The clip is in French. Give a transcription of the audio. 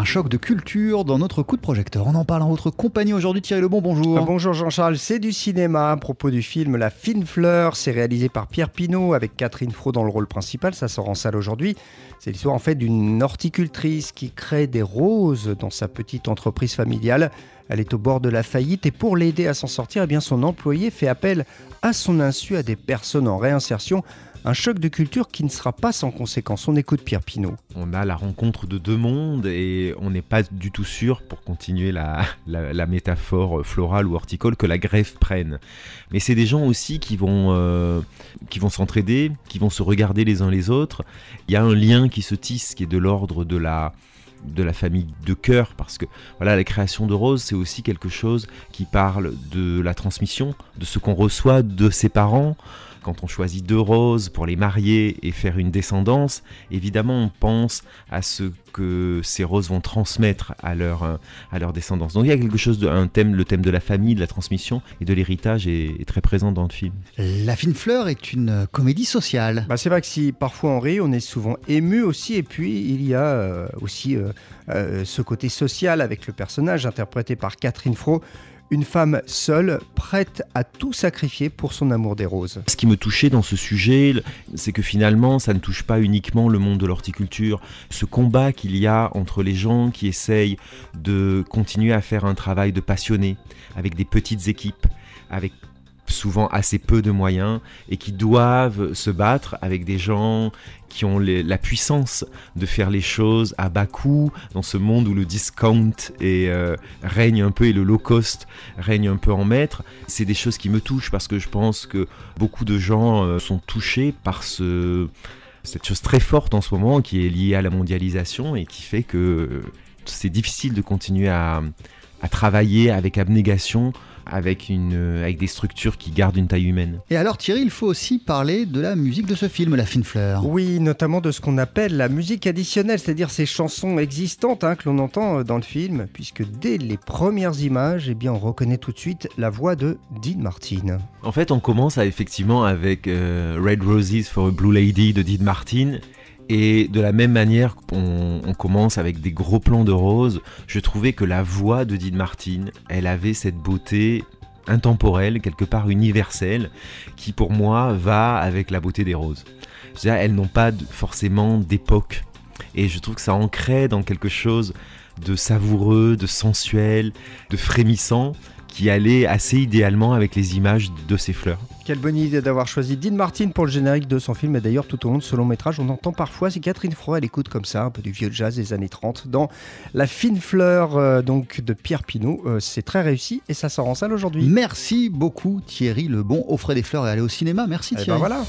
Un choc de culture dans notre coup de projecteur. On en parle en votre compagnie aujourd'hui. Thierry Lebon, bonjour. Ah, bonjour Jean-Charles, c'est du cinéma à propos du film La fine fleur. C'est réalisé par Pierre Pinault avec Catherine Fro dans le rôle principal. Ça sort en salle aujourd'hui. C'est l'histoire en fait d'une horticultrice qui crée des roses dans sa petite entreprise familiale. Elle est au bord de la faillite et pour l'aider à s'en sortir, eh bien son employé fait appel à son insu à des personnes en réinsertion un choc de culture qui ne sera pas sans conséquence. On écoute Pierre Pinault. On a la rencontre de deux mondes et on n'est pas du tout sûr, pour continuer la, métaphore florale ou horticole, que la greffe prenne. Mais c'est des gens aussi qui vont, euh, qui vont s'entraider, qui vont se regarder les uns les autres. Il y a un lien qui se tisse qui est de l'ordre de la de la famille de cœur parce que voilà la création de Rose c'est aussi quelque chose qui parle de la transmission de ce qu'on reçoit de ses parents. Quand on choisit deux roses pour les marier et faire une descendance, évidemment on pense à ce que ces roses vont transmettre à leur, à leur descendance. Donc il y a quelque chose de un thème, le thème de la famille, de la transmission et de l'héritage est, très présent dans le film. La fine fleur est une comédie sociale. Bah c'est vrai que si parfois on rit, on est souvent ému aussi et puis il y a euh, aussi euh, euh, ce côté social avec le personnage interprété par Catherine Fro une femme seule, prête à tout sacrifier pour son amour des roses. Ce qui me touchait dans ce sujet, c'est que finalement, ça ne touche pas uniquement le monde de l'horticulture. Ce combat qu'il y a entre les gens qui essayent de continuer à faire un travail de passionné, avec des petites équipes, avec souvent assez peu de moyens et qui doivent se battre avec des gens qui ont la puissance de faire les choses à bas coût dans ce monde où le discount euh, règne un peu et le low cost règne un peu en maître. C'est des choses qui me touchent parce que je pense que beaucoup de gens euh, sont touchés par ce, cette chose très forte en ce moment qui est liée à la mondialisation et qui fait que euh, c'est difficile de continuer à, à travailler avec abnégation avec, une, avec des structures qui gardent une taille humaine. Et alors Thierry, il faut aussi parler de la musique de ce film, La Fine Fleur. Oui, notamment de ce qu'on appelle la musique additionnelle, c'est-à-dire ces chansons existantes hein, que l'on entend euh, dans le film, puisque dès les premières images, eh bien, on reconnaît tout de suite la voix de Dean Martin. En fait, on commence effectivement avec euh, Red Roses for a Blue Lady de Dean Martin. Et de la même manière, on, commence avec des gros plans de roses. Je trouvais que la voix de Dean Martin, elle avait cette beauté intemporelle, quelque part universelle, qui pour moi va avec la beauté des roses. -dire, elles n'ont pas forcément d'époque. Et je trouve que ça ancrait dans quelque chose de savoureux, de sensuel, de frémissant, qui allait assez idéalement avec les images de ces fleurs. Quelle bonne idée d'avoir choisi Dean Martin pour le générique de son film. Et d'ailleurs, tout au long de ce long métrage, on entend parfois, c'est Catherine Froid, elle écoute comme ça, un peu du vieux jazz des années 30, dans La fine fleur euh, donc de Pierre Pinault. Euh, c'est très réussi et ça sort en salle aujourd'hui. Merci beaucoup Thierry Lebon. Offrez des fleurs et allez au cinéma. Merci eh ben Thierry. ben voilà.